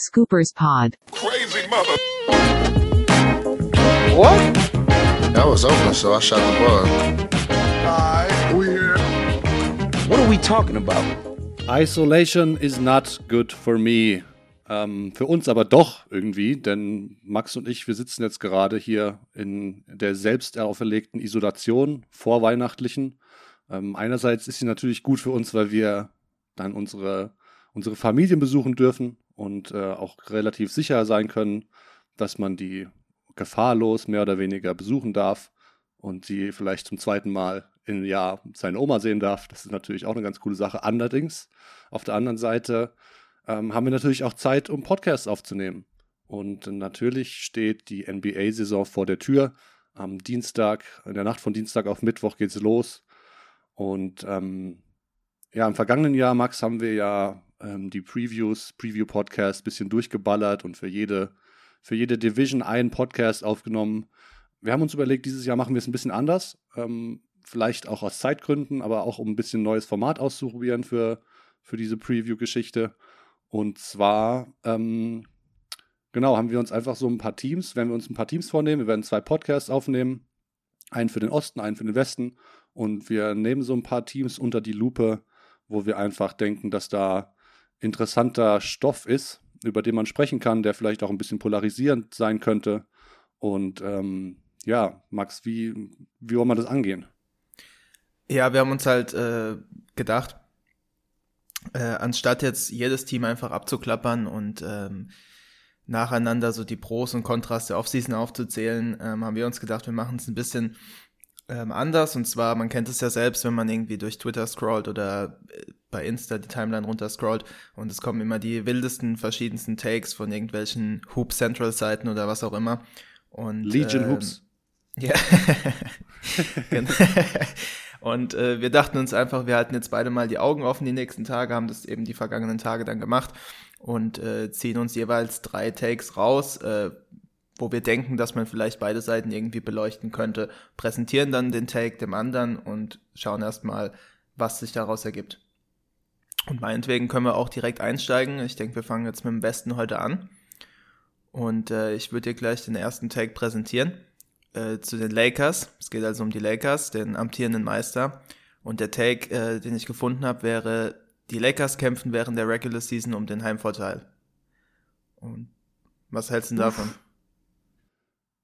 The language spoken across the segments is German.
Scoopers Pod. Crazy mother. What? That was open, so I shot the bug. Alright, we here. What are we talking about? Isolation is not good for me. Ähm, für uns aber doch irgendwie, denn Max und ich, wir sitzen jetzt gerade hier in der selbst auferlegten Isolation vorweihnachtlichen. Ähm, einerseits ist sie natürlich gut für uns, weil wir dann unsere, unsere Familien besuchen dürfen und äh, auch relativ sicher sein können, dass man die gefahrlos mehr oder weniger besuchen darf und sie vielleicht zum zweiten Mal im Jahr seine Oma sehen darf. Das ist natürlich auch eine ganz coole Sache. Allerdings, auf der anderen Seite ähm, haben wir natürlich auch Zeit, um Podcasts aufzunehmen. Und natürlich steht die NBA-Saison vor der Tür. Am Dienstag, in der Nacht von Dienstag auf Mittwoch geht es los. Und ähm, ja, im vergangenen Jahr, Max, haben wir ja ähm, die Previews, Preview-Podcast bisschen durchgeballert und für jede, für jede Division einen Podcast aufgenommen. Wir haben uns überlegt, dieses Jahr machen wir es ein bisschen anders. Ähm, vielleicht auch aus Zeitgründen, aber auch um ein bisschen neues Format auszuprobieren für, für diese Preview-Geschichte. Und zwar, ähm, genau, haben wir uns einfach so ein paar Teams, wenn wir uns ein paar Teams vornehmen, wir werden zwei Podcasts aufnehmen, einen für den Osten, einen für den Westen. Und wir nehmen so ein paar Teams unter die Lupe, wo wir einfach denken, dass da interessanter Stoff ist, über den man sprechen kann, der vielleicht auch ein bisschen polarisierend sein könnte. Und ähm, ja, Max, wie, wie wollen wir das angehen? Ja, wir haben uns halt äh, gedacht, äh, anstatt jetzt jedes Team einfach abzuklappern und ähm, nacheinander so die Pros und Kontras der Offseason aufzuzählen, ähm, haben wir uns gedacht, wir machen es ein bisschen ähm, anders. Und zwar, man kennt es ja selbst, wenn man irgendwie durch Twitter scrollt oder äh, bei Insta die Timeline runter scrollt und es kommen immer die wildesten, verschiedensten Takes von irgendwelchen Hoop Central Seiten oder was auch immer. Und, Legion ähm, Hoops. Ja. Und äh, wir dachten uns einfach, wir halten jetzt beide mal die Augen offen die nächsten Tage, haben das eben die vergangenen Tage dann gemacht und äh, ziehen uns jeweils drei Takes raus, äh, wo wir denken, dass man vielleicht beide Seiten irgendwie beleuchten könnte, präsentieren dann den Take dem anderen und schauen erstmal, was sich daraus ergibt. Und meinetwegen können wir auch direkt einsteigen. Ich denke, wir fangen jetzt mit dem Westen heute an. Und äh, ich würde dir gleich den ersten Take präsentieren äh, zu den Lakers. Es geht also um die Lakers, den amtierenden Meister. Und der Take, äh, den ich gefunden habe, wäre, die Lakers kämpfen während der Regular Season um den Heimvorteil. Und was hältst du davon?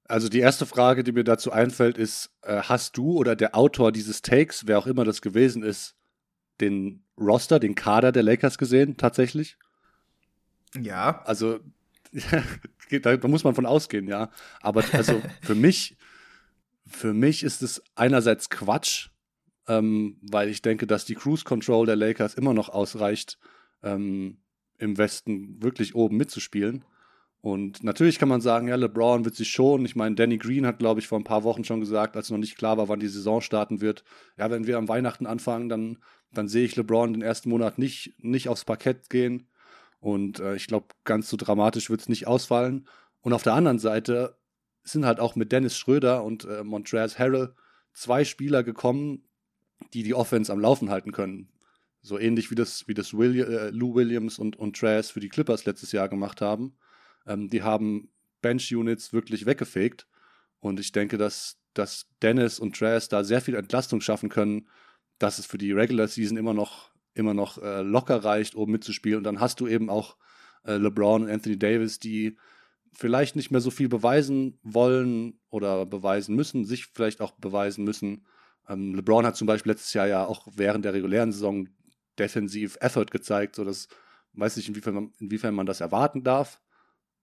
Also die erste Frage, die mir dazu einfällt, ist, äh, hast du oder der Autor dieses Takes, wer auch immer das gewesen ist, den Roster, den Kader der Lakers gesehen, tatsächlich? Ja. Also da, muss man von ausgehen, ja. Aber also für mich, für mich ist es einerseits Quatsch, ähm, weil ich denke, dass die Cruise Control der Lakers immer noch ausreicht, ähm, im Westen wirklich oben mitzuspielen. Und natürlich kann man sagen, ja, LeBron wird sich schon. Ich meine, Danny Green hat, glaube ich, vor ein paar Wochen schon gesagt, als noch nicht klar war, wann die Saison starten wird. Ja, wenn wir am Weihnachten anfangen, dann, dann sehe ich LeBron den ersten Monat nicht, nicht aufs Parkett gehen. Und äh, ich glaube, ganz so dramatisch wird es nicht ausfallen. Und auf der anderen Seite sind halt auch mit Dennis Schröder und äh, Montrezl Harrell zwei Spieler gekommen, die die Offense am Laufen halten können. So ähnlich wie das, wie das Will, äh, Lou Williams und, und Trez für die Clippers letztes Jahr gemacht haben. Ähm, die haben Bench-Units wirklich weggefegt. Und ich denke, dass, dass Dennis und Trez da sehr viel Entlastung schaffen können, dass es für die Regular Season immer noch immer noch äh, locker reicht, oben mitzuspielen. Und dann hast du eben auch äh, LeBron und Anthony Davis, die vielleicht nicht mehr so viel beweisen wollen oder beweisen müssen, sich vielleicht auch beweisen müssen. Ähm, LeBron hat zum Beispiel letztes Jahr ja auch während der regulären Saison defensiv Effort gezeigt, so weiß nicht, inwiefern man, inwiefern man das erwarten darf.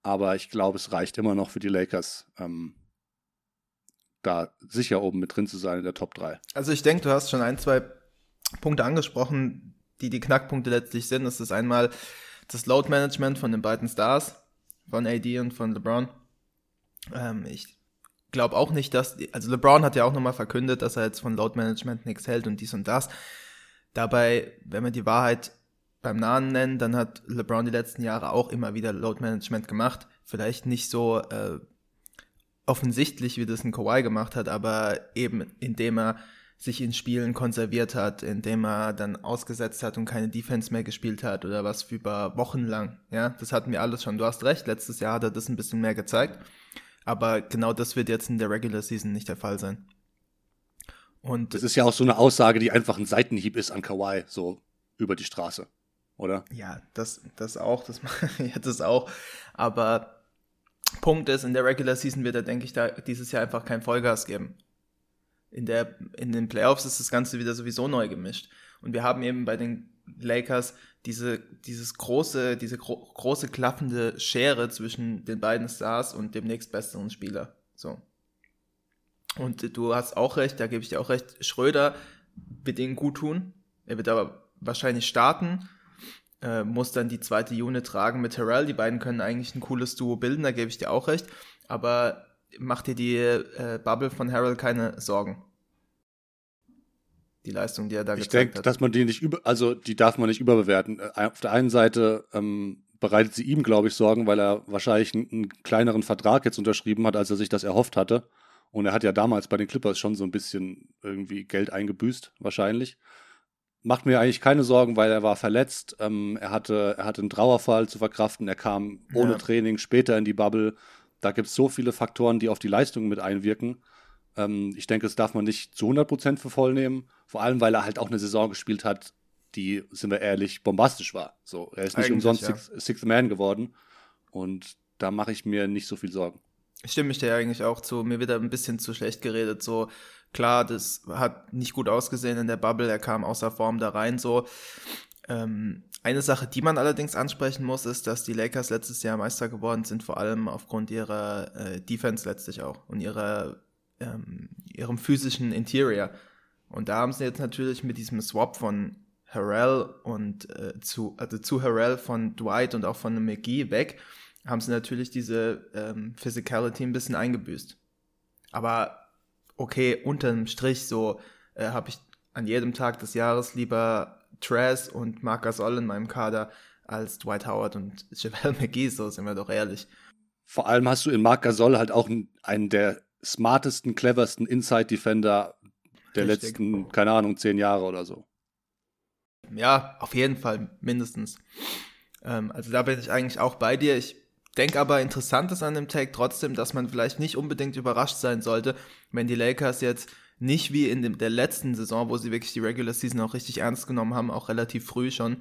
Aber ich glaube, es reicht immer noch für die Lakers, ähm, da sicher oben mit drin zu sein in der Top 3. Also ich denke, du hast schon ein, zwei Punkte angesprochen, die die Knackpunkte letztlich sind. Das ist einmal das Load Management von den beiden Stars, von AD und von LeBron. Ähm, ich glaube auch nicht, dass, also LeBron hat ja auch nochmal verkündet, dass er jetzt von Load Management nichts hält und dies und das. Dabei, wenn wir die Wahrheit beim Namen nennen, dann hat LeBron die letzten Jahre auch immer wieder Load Management gemacht. Vielleicht nicht so äh, offensichtlich, wie das ein Kawhi gemacht hat, aber eben indem er sich in Spielen konserviert hat, indem er dann ausgesetzt hat und keine Defense mehr gespielt hat oder was über Wochen lang. Ja, das hatten wir alles schon. Du hast recht, letztes Jahr hat er das ein bisschen mehr gezeigt. Aber genau das wird jetzt in der Regular Season nicht der Fall sein. Und das ist ja auch so eine Aussage, die einfach ein Seitenhieb ist an Kawhi, so über die Straße, oder? Ja, das, das auch, das, ja, das auch. Aber Punkt ist, in der Regular Season wird er, denke ich, da dieses Jahr einfach kein Vollgas geben in, der, in den Playoffs ist das Ganze wieder sowieso neu gemischt. Und wir haben eben bei den Lakers diese, dieses große, diese gro große klaffende Schere zwischen den beiden Stars und dem nächstbesseren Spieler. So. Und du hast auch recht, da gebe ich dir auch recht. Schröder wird ihnen gut tun. Er wird aber wahrscheinlich starten, äh, muss dann die zweite Unit tragen mit Terrell. Die beiden können eigentlich ein cooles Duo bilden, da gebe ich dir auch recht. Aber mach dir die äh, Bubble von Harold keine Sorgen. Die Leistung, die er da ich gezeigt denk, hat. dass man die nicht über, also die darf man nicht überbewerten. Äh, auf der einen Seite ähm, bereitet sie ihm, glaube ich, Sorgen, weil er wahrscheinlich einen, einen, kleineren Vertrag jetzt unterschrieben hat, als er sich das erhofft hatte. Und er hat ja damals bei den Clippers schon so ein bisschen irgendwie Geld eingebüßt, wahrscheinlich. Macht mir eigentlich keine Sorgen, weil er war verletzt. Ähm, er, hatte, er hatte einen Trauerfall zu verkraften. Er kam ohne ja. Training später in die Bubble. Da gibt es so viele Faktoren, die auf die Leistung mit einwirken. Ähm, ich denke, das darf man nicht zu 100% für voll nehmen. Vor allem, weil er halt auch eine Saison gespielt hat, die, sind wir ehrlich, bombastisch war. So, er ist nicht Eigentlich, umsonst ja. Sixth Six Man geworden. Und da mache ich mir nicht so viel Sorgen. Stimme ich dir eigentlich auch zu. Mir wird er ein bisschen zu schlecht geredet. So, klar, das hat nicht gut ausgesehen in der Bubble. Er kam außer Form da rein. So, ähm, eine Sache, die man allerdings ansprechen muss, ist, dass die Lakers letztes Jahr Meister geworden sind, vor allem aufgrund ihrer äh, Defense letztlich auch und ihrer, ähm, ihrem physischen Interior. Und da haben sie jetzt natürlich mit diesem Swap von Harrell und äh, zu, also zu Harrell von Dwight und auch von McGee weg, haben sie natürlich diese ähm, Physicality ein bisschen eingebüßt. Aber okay, unterm Strich so äh, habe ich an jedem Tag des Jahres lieber Trez und Marc Gasol in meinem Kader als Dwight Howard und JaVale McGee, so sind wir doch ehrlich. Vor allem hast du in Marc Gasol halt auch einen der smartesten, cleversten Inside-Defender der Richtig. letzten, keine Ahnung, zehn Jahre oder so. Ja, auf jeden Fall, mindestens. Ähm, also da bin ich eigentlich auch bei dir. Ich denke aber, interessant ist an dem Take trotzdem, dass man vielleicht nicht unbedingt überrascht sein sollte, wenn die Lakers jetzt nicht wie in dem, der letzten Saison, wo sie wirklich die Regular Season auch richtig ernst genommen haben, auch relativ früh schon.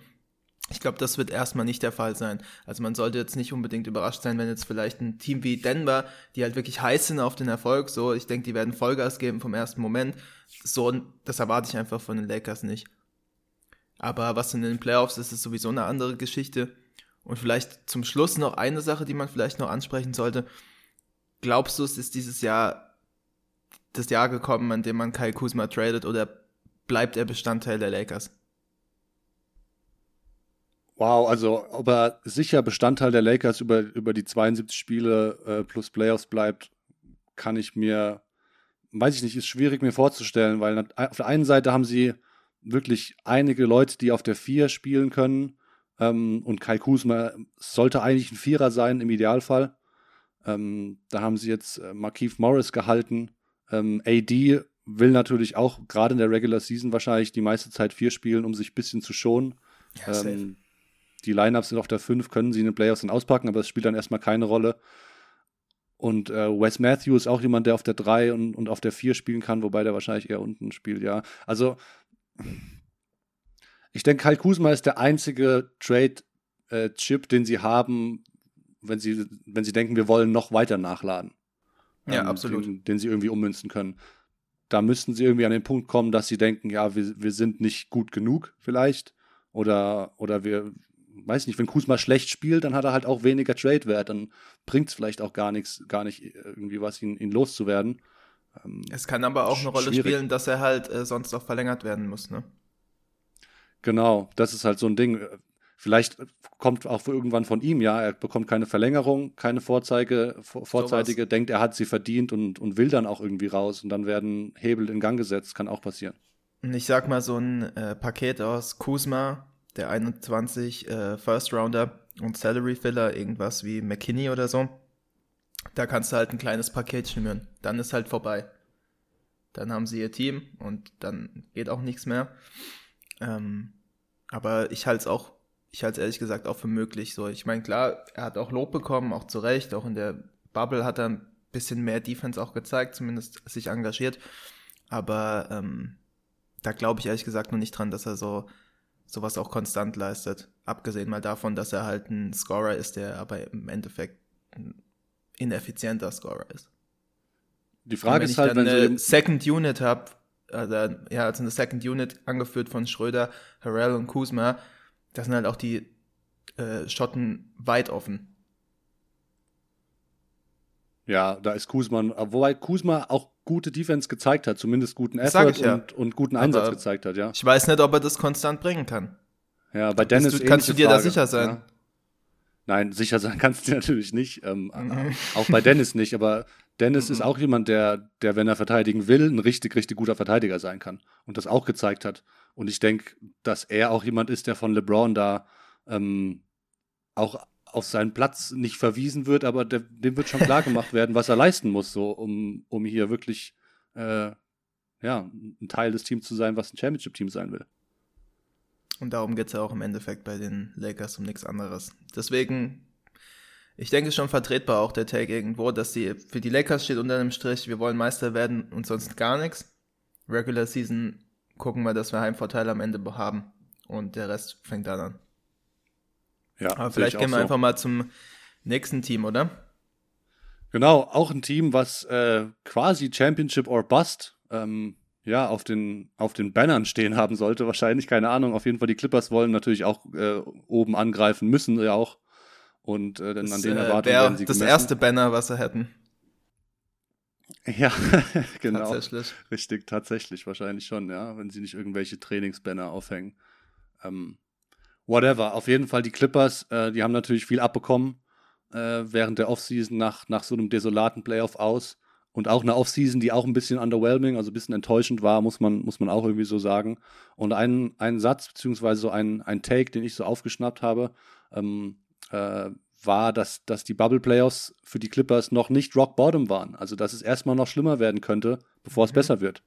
Ich glaube, das wird erstmal nicht der Fall sein. Also man sollte jetzt nicht unbedingt überrascht sein, wenn jetzt vielleicht ein Team wie Denver, die halt wirklich heiß sind auf den Erfolg, so, ich denke, die werden Vollgas geben vom ersten Moment. So, das erwarte ich einfach von den Lakers nicht. Aber was in den Playoffs ist, ist sowieso eine andere Geschichte. Und vielleicht zum Schluss noch eine Sache, die man vielleicht noch ansprechen sollte. Glaubst du, es ist dieses Jahr das Jahr gekommen, an dem man Kai Kuzma tradet oder bleibt er Bestandteil der Lakers? Wow, also ob er sicher Bestandteil der Lakers über, über die 72 Spiele äh, plus Playoffs bleibt, kann ich mir, weiß ich nicht, ist schwierig mir vorzustellen, weil auf der einen Seite haben sie wirklich einige Leute, die auf der Vier spielen können. Ähm, und Kai Kuzma sollte eigentlich ein Vierer sein im Idealfall. Ähm, da haben sie jetzt äh, Markeith Morris gehalten, ähm, AD will natürlich auch gerade in der Regular Season wahrscheinlich die meiste Zeit vier spielen, um sich ein bisschen zu schonen. Ja, ähm, die Lineups sind auf der 5, können sie in den Playoffs dann auspacken, aber es spielt dann erstmal keine Rolle. Und äh, Wes Matthews auch jemand, der auf der 3 und, und auf der 4 spielen kann, wobei der wahrscheinlich eher unten spielt, ja. Also, ich denke, Kyle Kuzma ist der einzige Trade-Chip, äh, den sie haben, wenn sie, wenn sie denken, wir wollen noch weiter nachladen. Ja, ähm, absolut. Den, den, sie irgendwie ummünzen können. Da müssten sie irgendwie an den Punkt kommen, dass sie denken, ja, wir, wir sind nicht gut genug vielleicht. Oder, oder wir, weiß nicht, wenn Kusma schlecht spielt, dann hat er halt auch weniger Trade-Wert. Dann bringt es vielleicht auch gar nichts, gar nicht irgendwie was, ihn, ihn loszuwerden. Ähm, es kann aber auch eine Rolle schwierig. spielen, dass er halt äh, sonst auch verlängert werden muss, ne? Genau, das ist halt so ein Ding. Vielleicht kommt auch irgendwann von ihm, ja, er bekommt keine Verlängerung, keine Vorzeige, vorzeitige, so denkt, er hat sie verdient und, und will dann auch irgendwie raus und dann werden Hebel in Gang gesetzt, kann auch passieren. Ich sag mal, so ein äh, Paket aus Kuzma, der 21 äh, First Rounder und Salary Filler, irgendwas wie McKinney oder so, da kannst du halt ein kleines Paket schnüren. Dann ist halt vorbei. dann haben sie ihr Team und dann geht auch nichts mehr. Ähm, aber ich halte es auch, ich halte es ehrlich gesagt auch für möglich. So, ich meine, klar, er hat auch Lob bekommen, auch zu Recht, auch in der Bubble hat er ein bisschen mehr Defense auch gezeigt, zumindest sich engagiert. Aber ähm, da glaube ich ehrlich gesagt noch nicht dran, dass er so sowas auch konstant leistet. Abgesehen mal davon, dass er halt ein Scorer ist, der aber im Endeffekt ein ineffizienter Scorer ist. Die Frage wenn ist halt, ich wenn dann sie eine Second Unit habe, also, ja, also eine Second Unit angeführt von Schröder, Harrell und Kuzma, da sind halt auch die äh, Schotten weit offen. Ja, da ist Kuzma, wobei Kuzma auch gute Defense gezeigt hat, zumindest guten Effort ich ja. und, und guten Einsatz Aber- gezeigt hat, ja. Ich weiß nicht, ob er das konstant bringen kann. Ja, bei Dennis du- kannst du dir da Frage, sicher sein? Ja. Nein, sicher sein kannst du natürlich nicht. Ähm, Mhm. Auch bei Dennis nicht, aber Dennis ist auch jemand, der, der, wenn er verteidigen will, ein richtig, richtig guter Verteidiger sein kann und das auch gezeigt hat. Und ich denke, dass er auch jemand ist, der von LeBron da ähm, auch auf seinen Platz nicht verwiesen wird, aber der, dem wird schon klar gemacht werden, was er leisten muss, so um, um hier wirklich äh, ja, ein Teil des Teams zu sein, was ein Championship-Team sein will. Und darum geht's ja auch im Endeffekt bei den Lakers um nichts anderes. Deswegen, ich denke schon vertretbar auch der Take irgendwo, dass die für die Lakers steht unter dem Strich, wir wollen Meister werden und sonst gar nichts. Regular Season gucken wir, dass wir Heimvorteile am Ende haben. Und der Rest fängt dann an. Ja, Aber vielleicht ich gehen wir so. einfach mal zum nächsten Team, oder? Genau, auch ein Team, was äh, quasi Championship or Bust ähm, ja, auf den, auf den Bannern stehen haben sollte, wahrscheinlich, keine Ahnung. Auf jeden Fall, die Clippers wollen natürlich auch äh, oben angreifen, müssen ja auch. Und äh, dann Das an den äh, Erwartungen wär werden sie das gemessen. erste Banner, was sie hätten. Ja, genau. Tatsächlich. Richtig, tatsächlich, wahrscheinlich schon, ja, wenn sie nicht irgendwelche Trainingsbanner aufhängen. Ähm, whatever, auf jeden Fall die Clippers, äh, die haben natürlich viel abbekommen äh, während der Offseason nach, nach so einem desolaten Playoff aus. Und auch eine Offseason, die auch ein bisschen underwhelming, also ein bisschen enttäuschend war, muss man, muss man auch irgendwie so sagen. Und ein, ein Satz, beziehungsweise so ein, ein Take, den ich so aufgeschnappt habe, ähm, äh, war, dass, dass die Bubble Playoffs für die Clippers noch nicht Rock Bottom waren. Also, dass es erstmal noch schlimmer werden könnte, bevor es besser wird.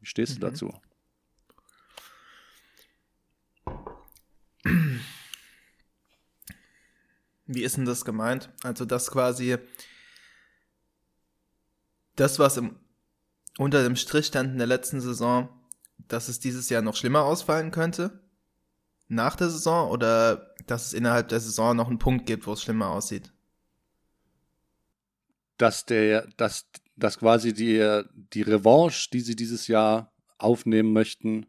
Wie stehst du Mhm. dazu? Wie ist denn das gemeint? Also, dass quasi das, was im, unter dem Strich stand in der letzten Saison, dass es dieses Jahr noch schlimmer ausfallen könnte? Nach der Saison? Oder dass es innerhalb der Saison noch einen Punkt gibt, wo es schlimmer aussieht? Dass der, dass, dass quasi die, die Revanche, die sie dieses Jahr aufnehmen möchten,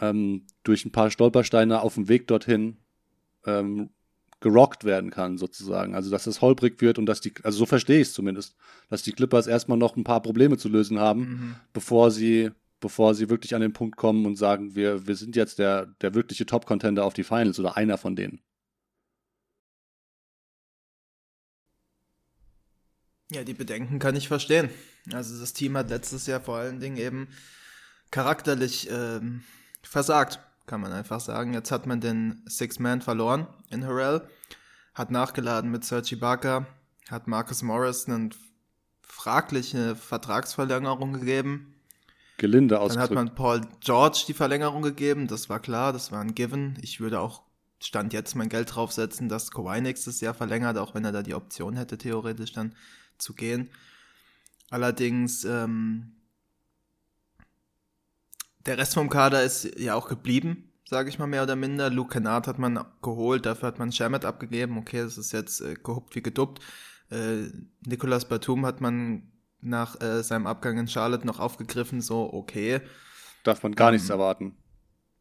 ähm, durch ein paar Stolpersteine auf dem Weg dorthin ähm, gerockt werden kann, sozusagen. Also, dass es holprig wird und dass die, also so verstehe ich es zumindest, dass die Clippers erstmal noch ein paar Probleme zu lösen haben, Mhm. bevor sie, bevor sie wirklich an den Punkt kommen und sagen, wir, wir sind jetzt der, der wirkliche Top-Contender auf die Finals oder einer von denen. Ja, die Bedenken kann ich verstehen. Also das Team hat letztes Jahr vor allen Dingen eben charakterlich ähm, versagt, kann man einfach sagen. Jetzt hat man den Six-Man verloren in Harrell, hat nachgeladen mit Sergi Barker, hat Marcus Morris eine fragliche Vertragsverlängerung gegeben. Gelinde Dann hat ausgedrückt. man Paul George die Verlängerung gegeben, das war klar, das war ein Given. Ich würde auch Stand jetzt mein Geld draufsetzen, dass Kawhi nächstes Jahr verlängert, auch wenn er da die Option hätte, theoretisch dann zu gehen. Allerdings, ähm, der Rest vom Kader ist ja auch geblieben, sage ich mal mehr oder minder. Luke Kennard hat man geholt, dafür hat man Shamet abgegeben. Okay, das ist jetzt äh, gehuppt wie geduppt. Äh, Nicolas Batum hat man nach äh, seinem Abgang in Charlotte noch aufgegriffen, so okay, Darf man gar nichts ähm, erwarten.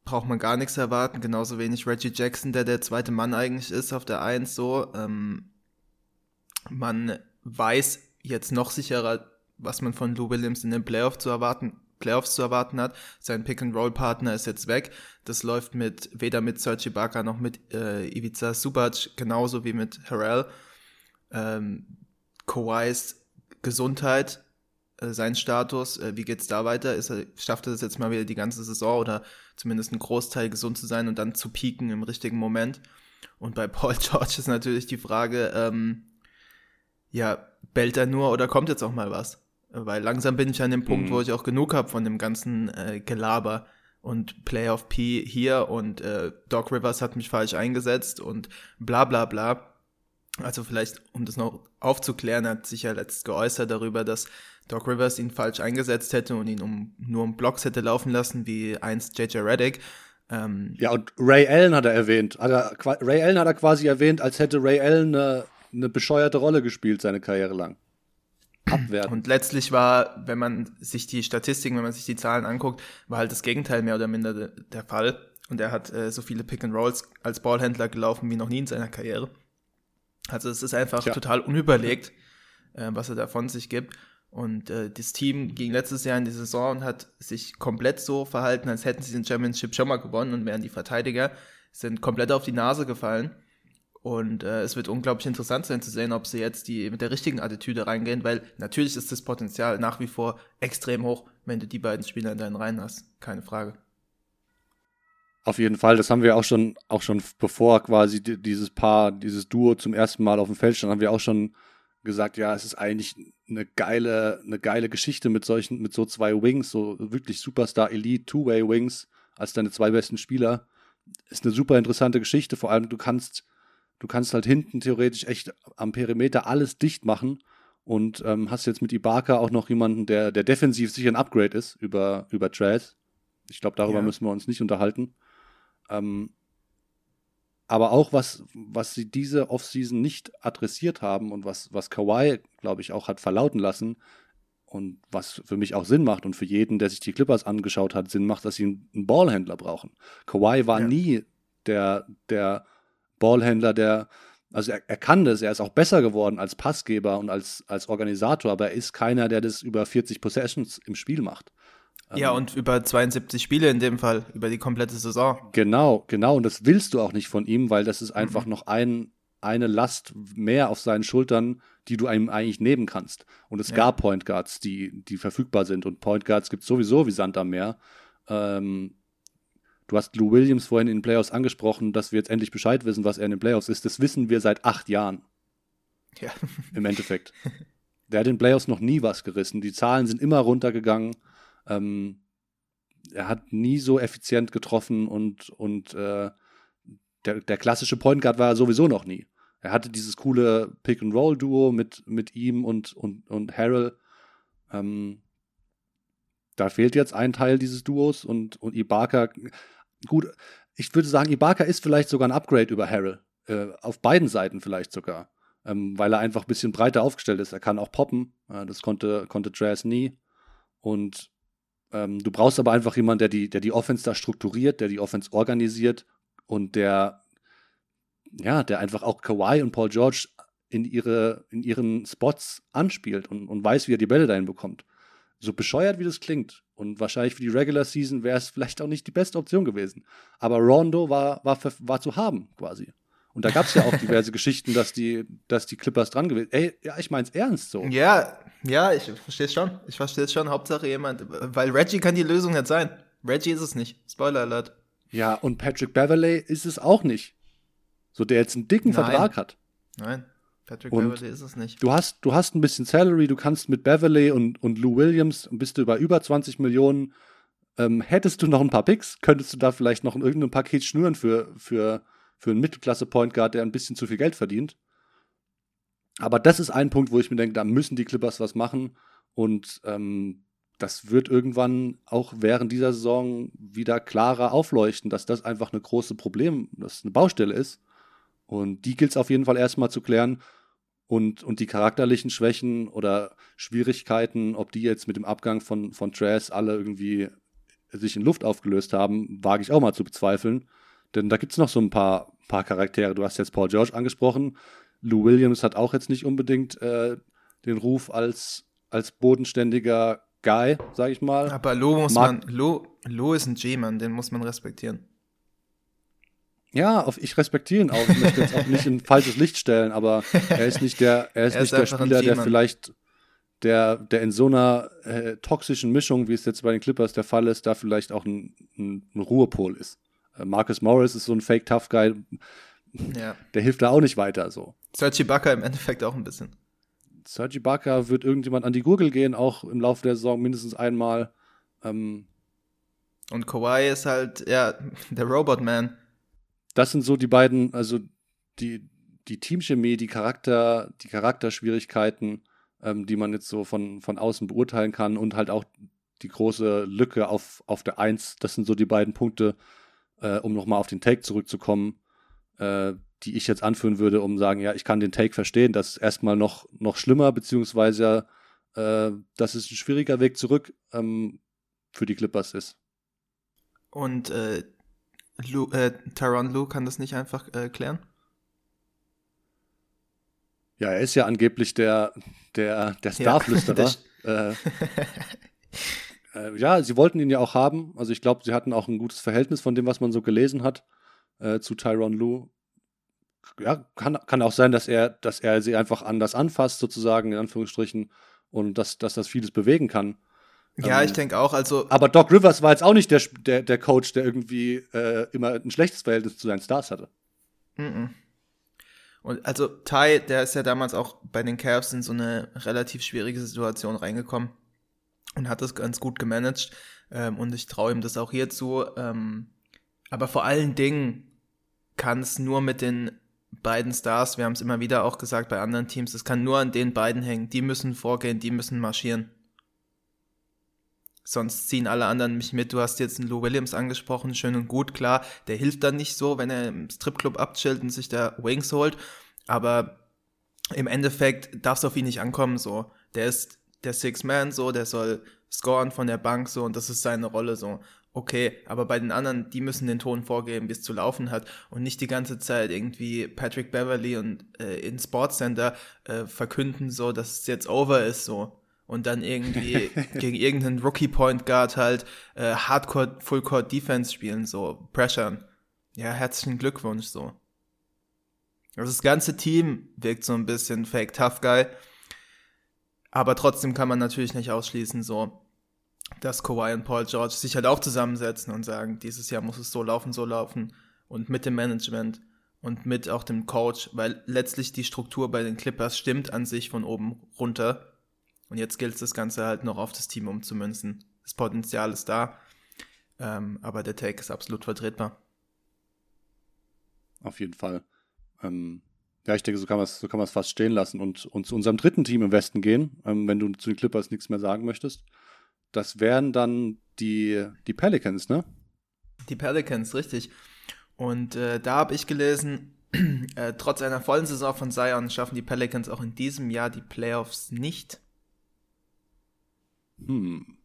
braucht man gar nichts erwarten, genauso wenig Reggie Jackson, der der zweite Mann eigentlich ist auf der Eins so. Ähm, man weiß jetzt noch sicherer, was man von Lou Williams in den Playoff zu erwarten, Playoffs zu erwarten hat. Sein Pick-and-Roll-Partner ist jetzt weg. Das läuft mit weder mit Serge Ibaka noch mit äh, Ivica Subac, genauso wie mit Harrell. Ähm, Kawhis Gesundheit, äh, sein Status, äh, wie geht's da weiter? Ist er, schafft er das jetzt mal wieder die ganze Saison oder zumindest ein Großteil gesund zu sein und dann zu pieken im richtigen Moment? Und bei Paul George ist natürlich die Frage, ähm, ja, bellt er nur oder kommt jetzt auch mal was? weil langsam bin ich an dem Punkt, Mhm. wo ich auch genug habe von dem ganzen äh, Gelaber und Play of P hier und äh, Doc Rivers hat mich falsch eingesetzt und bla bla bla. Also vielleicht, um das noch aufzuklären, hat sich ja letzt geäußert darüber, dass Doc Rivers ihn falsch eingesetzt hätte und ihn um, nur um Blocks hätte laufen lassen, wie einst JJ Reddick. Ähm, Ja, und Ray Allen hat er erwähnt. Hat er, Ray Allen hat er quasi erwähnt, als hätte Ray Allen eine, eine bescheuerte Rolle gespielt seine Karriere lang. Abwerten. Und letztlich war, wenn man sich die Statistiken, wenn man sich die Zahlen anguckt, war halt das Gegenteil mehr oder minder de, der Fall. Und er hat äh, so viele Pick and Rolls als Ballhändler gelaufen wie noch nie in seiner Karriere. Also es ist einfach Ja. total unüberlegt, äh, was er da von sich gibt. Und äh, das Team ging letztes Jahr in die Saison und hat sich komplett so verhalten, als hätten sie den Championship schon mal gewonnen und wären die Verteidiger, sind komplett auf die Nase gefallen. Und äh, es wird unglaublich interessant sein zu sehen, ob sie jetzt die mit der richtigen Attitüde reingehen, weil natürlich ist das Potenzial nach wie vor extrem hoch, wenn du die beiden Spieler in deinen Reihen hast. Keine Frage. Auf jeden Fall, das haben wir auch schon, auch schon bevor quasi di- dieses Paar, dieses Duo zum ersten Mal auf dem Feld stand, haben wir auch schon gesagt, ja, es ist eigentlich eine geile, eine geile Geschichte mit solchen, mit so zwei Wings, so wirklich Superstar Elite Two-Way Wings als deine zwei besten Spieler. Ist eine super interessante Geschichte. Vor allem, du kannst, du kannst halt hinten theoretisch echt am Perimeter alles dicht machen und ähm, hast jetzt mit Ibaka auch noch jemanden, der, der defensiv sicher ein Upgrade ist über, über Trash. Ich glaube, darüber Ja. müssen wir uns nicht unterhalten. Ähm, aber auch was, was sie diese Offseason nicht adressiert haben und was, was Kawhi, glaube ich, auch hat verlauten lassen und was für mich auch Sinn macht und für jeden, der sich die Clippers angeschaut hat, Sinn macht, dass sie einen, Ballhändler brauchen. Kawhi war Ja. nie der, der Ballhändler, der, also er, er kann das, er ist auch besser geworden als Passgeber und als, als Organisator, aber er ist keiner, der das über 40 Possessions im Spiel macht. Ja, Ähm, und über 72 Spiele in dem Fall, über die komplette Saison. Genau, genau. Und das willst du auch nicht von ihm, weil das ist einfach Mhm. noch ein, eine Last mehr auf seinen Schultern, die du einem eigentlich nehmen kannst. Und es Ja. gab Point Guards, die, die verfügbar sind. Und Point Guards gibt es sowieso wie Sand am Meer. Ähm, du hast Lou Williams vorhin in den Playoffs angesprochen, dass wir jetzt endlich Bescheid wissen, was er in den Playoffs ist. Das wissen wir seit acht Jahren Ja. im Endeffekt. Der hat in den Playoffs noch nie was gerissen. Die Zahlen sind immer runtergegangen. Ähm, er hat nie so effizient getroffen und, und äh, der, der klassische Point Guard war er sowieso noch nie. Er hatte dieses coole Pick-and-Roll-Duo mit, mit ihm und, und, und Harrell. Ähm, da fehlt jetzt ein Teil dieses Duos und, und Ibaka. Gut, ich würde sagen, Ibaka ist vielleicht sogar ein Upgrade über Harrell. Äh, auf beiden Seiten vielleicht sogar. Ähm, weil er einfach ein bisschen breiter aufgestellt ist. Er kann auch poppen. Äh, das konnte, konnte Jazz nie. Und ähm, du brauchst aber einfach jemanden, der die, der die Offense da strukturiert, der die Offense organisiert und der, ja, der einfach auch Kawhi und Paul George in, ihre, in ihren Spots anspielt und, und weiß, wie er die Bälle dahin bekommt. So bescheuert, wie das klingt. Und wahrscheinlich für die Regular Season wäre es vielleicht auch nicht die beste Option gewesen. Aber Rondo war, war, ver- war zu haben, quasi. Und da gab es ja auch diverse Geschichten, dass die, dass die Clippers dran gewesen Ey, ja, ich mein's ernst so. Ja, ja, ich verstehe es schon. Ich verstehe es schon. Hauptsache jemand, weil Reggie kann die Lösung nicht sein. Reggie ist es nicht. Spoiler Alert. Ja, und Patrick Beverley ist es auch nicht. So, der jetzt einen dicken Nein. Vertrag hat. Nein, Patrick Und- Beverly ist es nicht. Du hast, du hast ein bisschen Salary, du kannst mit Beverley und, und Lou Williams, bist du über über 20 Millionen, ähm, hättest du noch ein paar Picks, könntest du da vielleicht noch in irgendeinem Paket schnüren für, für, für einen Mittelklasse-Point Guard, der ein bisschen zu viel Geld verdient. Aber das ist ein Punkt, wo ich mir denke, da müssen die Clippers was machen. Und ähm, das wird irgendwann auch während dieser Saison wieder klarer aufleuchten, dass das einfach eine große Problem, dass eine Baustelle ist. Und die gilt es auf jeden Fall erstmal zu klären. Und, und die charakterlichen Schwächen oder Schwierigkeiten, ob die jetzt mit dem Abgang von, von Trash alle irgendwie sich in Luft aufgelöst haben, wage ich auch mal zu bezweifeln. Denn da gibt es noch so ein paar, paar Charaktere. Du hast jetzt Paul George angesprochen. Lou Williams hat auch jetzt nicht unbedingt äh, den Ruf als, als bodenständiger Guy, sag ich mal. Aber Lo muss Mag- man, Lo, Lo ist ein G-Mann, den muss man respektieren. Ja, auf, ich respektiere ihn auch. Ich möchte jetzt auch nicht in falsches Licht stellen, aber er ist nicht der, er ist Er ist nicht der Spieler, der vielleicht, der, der in so einer äh, toxischen Mischung, wie es jetzt bei den Clippers der Fall ist, da vielleicht auch ein, ein, ein Ruhepol ist. Äh, Marcus Morris ist so ein Fake Tough Guy, Ja. der hilft da auch nicht weiter. So. Serge Ibaka im Endeffekt auch ein bisschen. Sergi Barker wird irgendjemand an die Gurgel gehen, auch im Laufe der Saison mindestens einmal. Ähm, und Kawhi ist halt, ja, der Robot-Man. Das sind so die beiden, also die, die Teamchemie, die Charakter, die Charakterschwierigkeiten, ähm, die man jetzt so von, von außen beurteilen kann und halt auch die große Lücke auf, auf der Eins. Das sind so die beiden Punkte, äh, um nochmal auf den Take zurückzukommen, äh, die ich jetzt anführen würde, um sagen, ja, ich kann den Take verstehen. Das ist erstmal noch, noch schlimmer, beziehungsweise äh, das ist ein schwieriger Weg zurück ähm, für die Clippers ist. Und äh, Lou, äh, Tyron Lou kann das nicht einfach äh, klären? Ja, er ist ja angeblich der, der, der Starflüsterer. Ja, äh, äh, ja, sie wollten ihn ja auch haben. Also ich glaube, sie hatten auch ein gutes Verhältnis von dem, was man so gelesen hat äh, zu Tyron Lou. Ja, kann, kann auch sein, dass er, dass er sie einfach anders anfasst, sozusagen, in Anführungsstrichen, und dass, dass das vieles bewegen kann. Ja, ähm, ich denke auch. Also aber Doc Rivers war jetzt auch nicht der, der, der Coach, der irgendwie äh, immer ein schlechtes Verhältnis zu seinen Stars hatte. -mm. Und also Ty, der ist ja damals auch bei den Cavs in so eine relativ schwierige Situation reingekommen und hat das ganz gut gemanagt. Ähm, und ich traue ihm das auch hier zu. Ähm, aber vor allen Dingen kann es nur mit den beiden Stars, wir haben es immer wieder auch gesagt bei anderen Teams, es kann nur an den beiden hängen. Die müssen vorgehen, die müssen marschieren. Sonst ziehen alle anderen mich mit. Du hast jetzt einen Lou Williams angesprochen, schön und gut, klar. Der hilft dann nicht so, wenn er im Stripclub abchillt und sich da Wings holt. Aber im Endeffekt darf es auf ihn nicht ankommen, so. Der ist der Six-Man, so, der soll scoren von der Bank, so, und das ist seine Rolle, so. Okay, aber bei den anderen, die müssen den Ton vorgeben, wie es zu laufen hat und nicht die ganze Zeit irgendwie Patrick Beverly und äh, in Sportscenter äh, verkünden, so, dass es jetzt over ist, so und dann irgendwie gegen irgendeinen Rookie Point Guard halt äh, Hardcore Full Court Defense spielen, so pressuren. Ja, herzlichen Glückwunsch so. Also das ganze Team wirkt so ein bisschen fake tough guy, aber trotzdem kann man natürlich nicht ausschließen so, dass Kawhi und Paul George sich halt auch zusammensetzen und sagen, dieses Jahr muss es so laufen, so laufen und mit dem Management und mit auch dem Coach, weil letztlich die Struktur bei den Clippers stimmt an sich von oben runter und jetzt gilt es, das Ganze halt noch auf das Team umzumünzen. Das Potenzial ist da, ähm, aber der Take ist absolut vertretbar. Auf jeden Fall. Ähm, ja, ich denke, so kann man es so fast stehen lassen und, und zu unserem dritten Team im Westen gehen, ähm, wenn du zu den Clippers nichts mehr sagen möchtest. Das wären dann die, die Pelicans, ne? Die Pelicans, richtig. Und äh, da habe ich gelesen, äh, trotz einer vollen Saison von Zion schaffen die Pelicans auch in diesem Jahr die Playoffs nicht. Hm.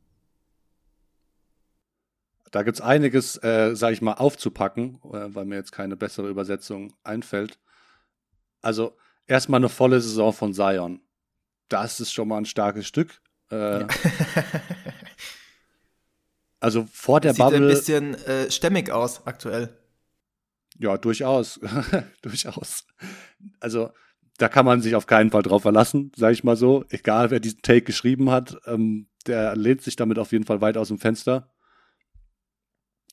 Da gibt es einiges, äh, sage ich mal, aufzupacken, äh, weil mir jetzt keine bessere Übersetzung einfällt. Also erstmal eine volle Saison von Zion. Das ist schon mal ein starkes Stück. Äh, ja. also vor der Sieht Bubble. Sieht ein bisschen äh, stämmig aus aktuell. Ja, durchaus. durchaus. Also da kann man sich auf keinen Fall drauf verlassen, sage ich mal so. Egal, wer diesen Take geschrieben hat. Ähm, der lehnt sich damit auf jeden Fall weit aus dem Fenster.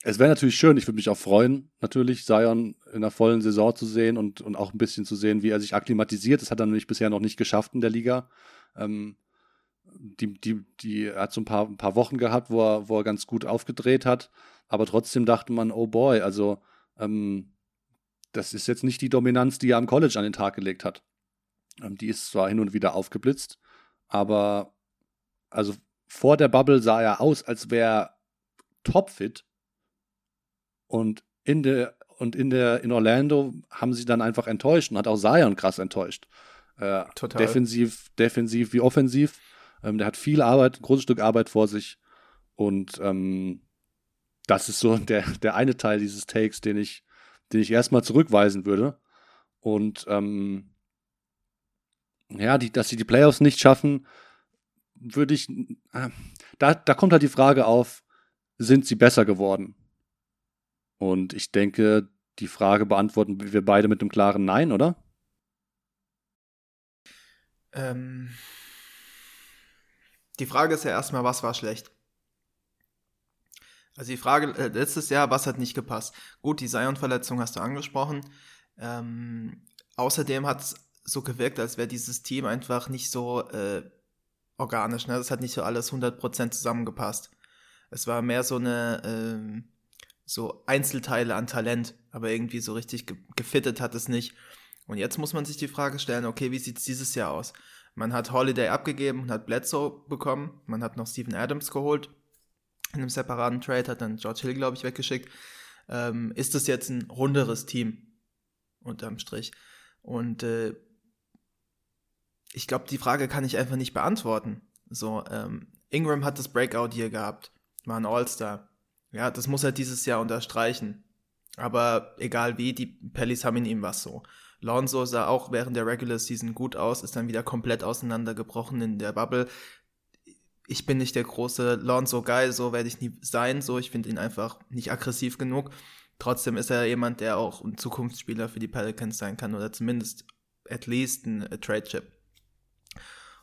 Es wäre natürlich schön, ich würde mich auch freuen, natürlich Sion in einer vollen Saison zu sehen und, und auch ein bisschen zu sehen, wie er sich akklimatisiert. Das hat er nämlich bisher noch nicht geschafft in der Liga. Ähm, die, die, die, er hat so ein paar, ein paar Wochen gehabt, wo er, wo er ganz gut aufgedreht hat, aber trotzdem dachte man, oh boy, also ähm, das ist jetzt nicht die Dominanz, die er am College an den Tag gelegt hat. Ähm, die ist zwar hin und wieder aufgeblitzt, aber also vor der Bubble sah er aus, als wäre er topfit. Und in der und in der in Orlando haben sie dann einfach enttäuscht und hat auch Zion krass enttäuscht. Äh, Total. Defensiv, defensiv wie offensiv. Ähm, der hat viel Arbeit, ein großes Stück Arbeit vor sich. Und ähm, das ist so der, der eine Teil dieses Takes, den ich, den ich erstmal zurückweisen würde. Und ähm, ja, die, dass sie die Playoffs nicht schaffen, würde ich, äh, da, da kommt halt die Frage auf, sind sie besser geworden? Und ich denke, die Frage beantworten wir beide mit einem klaren Nein, oder? Ähm, die Frage ist ja erstmal, was war schlecht? Also die Frage äh, letztes Jahr, was hat nicht gepasst? Gut, die Zion-Verletzung hast du angesprochen. Ähm, außerdem hat so gewirkt, als wäre dieses Team einfach nicht so äh, organisch. Ne? Das hat nicht so alles 100% zusammengepasst. Es war mehr so eine, ähm, so Einzelteile an Talent, aber irgendwie so richtig ge gefittet hat es nicht. Und jetzt muss man sich die Frage stellen, okay, wie sieht es dieses Jahr aus? Man hat Holiday abgegeben und hat Bledsoe bekommen. Man hat noch Steven Adams geholt in einem separaten Trade, hat dann George Hill, glaube ich, weggeschickt. Ähm, ist das jetzt ein runderes Team? Unterm Strich. Und äh, ich glaube, die Frage kann ich einfach nicht beantworten. So, ähm, Ingram hat das Breakout hier gehabt, war ein All-Star. Ja, das muss er dieses Jahr unterstreichen. Aber egal wie, die Pellies haben in ihm was so. Lonzo sah auch während der Regular Season gut aus, ist dann wieder komplett auseinandergebrochen in der Bubble. Ich bin nicht der große Lonzo-Guy, so werde ich nie sein, so ich finde ihn einfach nicht aggressiv genug. Trotzdem ist er jemand, der auch ein Zukunftsspieler für die Pelicans sein kann oder zumindest at least ein Trade-Chip.